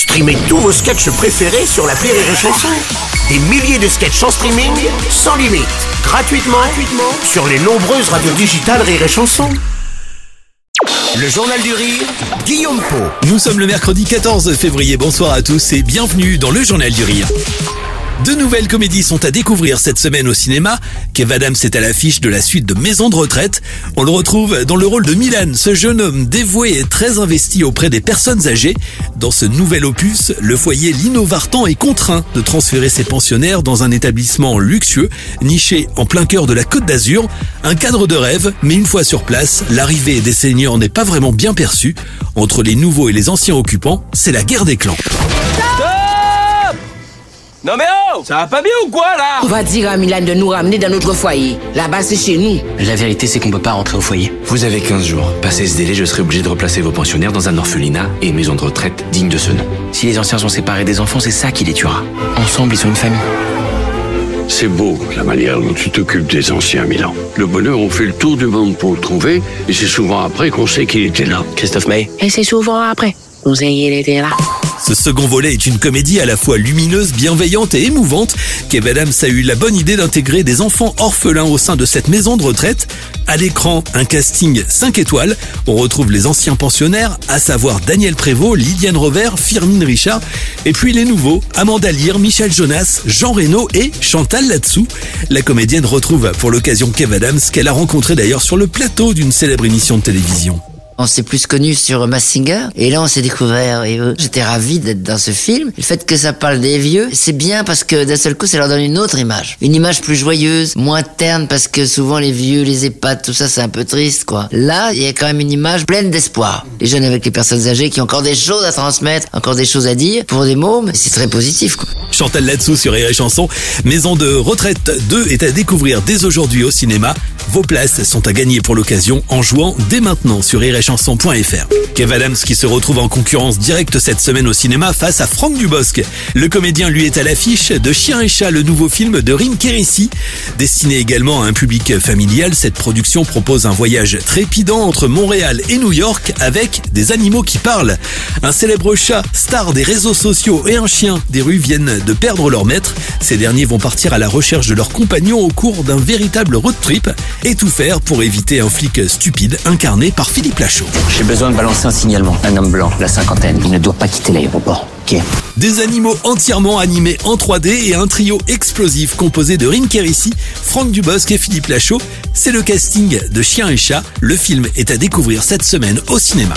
Streamez tous vos sketchs préférés sur la Rire et Chanson. Des milliers de sketchs en streaming, sans limite, gratuitement, gratuitement sur les nombreuses radios digitales Rire et Chanson. Le Journal du Rire, Guillaume Po. Nous sommes le mercredi 14 février. Bonsoir à tous et bienvenue dans le Journal du Rire. Deux nouvelles comédies sont à découvrir cette semaine au cinéma. Kev Adams est à l'affiche de la suite de Maison de retraite. On le retrouve dans le rôle de Milan, ce jeune homme dévoué et très investi auprès des personnes âgées. Dans ce nouvel opus, le foyer Lino Vartan est contraint de transférer ses pensionnaires dans un établissement luxueux, niché en plein cœur de la Côte d'Azur. Un cadre de rêve, mais une fois sur place, l'arrivée des seniors n'est pas vraiment bien perçue. Entre les nouveaux et les anciens occupants, c'est la guerre des clans. Non mais oh Ça va pas bien ou quoi là? On va dire à Milan de nous ramener dans notre foyer. Là-bas, c'est chez nous. La vérité, c'est qu'on peut pas rentrer au foyer. Vous avez 15 jours. Passé ce délai, je serai obligé de replacer vos pensionnaires dans un orphelinat et une maison de retraite digne de ce nom. Si les anciens sont séparés des enfants, c'est ça qui les tuera. Ensemble, ils sont une famille. C'est beau la manière dont tu t'occupes des anciens, Milan. Le bonheur, on fait le tour du monde pour le trouver, et c'est souvent après qu'on sait qu'il était là. Christophe May Et c'est souvent après. Vous ayez été là. Ce second volet est une comédie à la fois lumineuse, bienveillante et émouvante. Kev Adams a eu la bonne idée d'intégrer des enfants orphelins au sein de cette maison de retraite. À l'écran, un casting 5 étoiles. On retrouve les anciens pensionnaires, à savoir Daniel Prévost, Liliane Rover, Firmine Richard, et puis les nouveaux, Amanda Lear, Michel Jonas, Jean Reno et Chantal Latsou. La comédienne retrouve pour l'occasion Kev Adams, qu'elle a rencontré d'ailleurs sur le plateau d'une célèbre émission de télévision. On s'est plus connu sur Massinger et là on s'est découvert et j'étais ravi d'être dans ce film. Le fait que ça parle des vieux, c'est bien parce que d'un seul coup ça leur donne une autre image. Une image plus joyeuse, moins terne parce que souvent les vieux, les EHPAD, tout ça c'est un peu triste quoi. Là, il y a quand même une image pleine d'espoir. Les jeunes avec les personnes âgées qui ont encore des choses à transmettre, encore des choses à dire pour des mais c'est très positif quoi. Chantal Latsou sur Rire Chanson. Maison de retraite 2 est à découvrir dès aujourd'hui au cinéma. Vos places sont à gagner pour l'occasion en jouant dès maintenant sur rirechanson.fr. Kev Adams qui se retrouve en concurrence directe cette semaine au cinéma face à Franck Dubosc. Le comédien lui est à l'affiche de Chien et Chat, le nouveau film de Rim Kérissi. Destiné également à un public familial, cette production propose un voyage trépidant entre Montréal et New York avec des animaux qui parlent. Un célèbre chat, star des réseaux sociaux et un chien des rues viennent de perdre leur maître. Ces derniers vont partir à la recherche de leurs compagnons au cours d'un véritable road trip et tout faire pour éviter un flic stupide incarné par Philippe Lachaud. J'ai besoin de balancer un signalement. Un homme blanc, la cinquantaine, il ne doit pas quitter l'aéroport. Des animaux entièrement animés en 3D et un trio explosif composé de Rim Kérissi, Franck Dubosc et Philippe Lachaud. C'est le casting de Chien et Chat. Le film est à découvrir cette semaine au cinéma.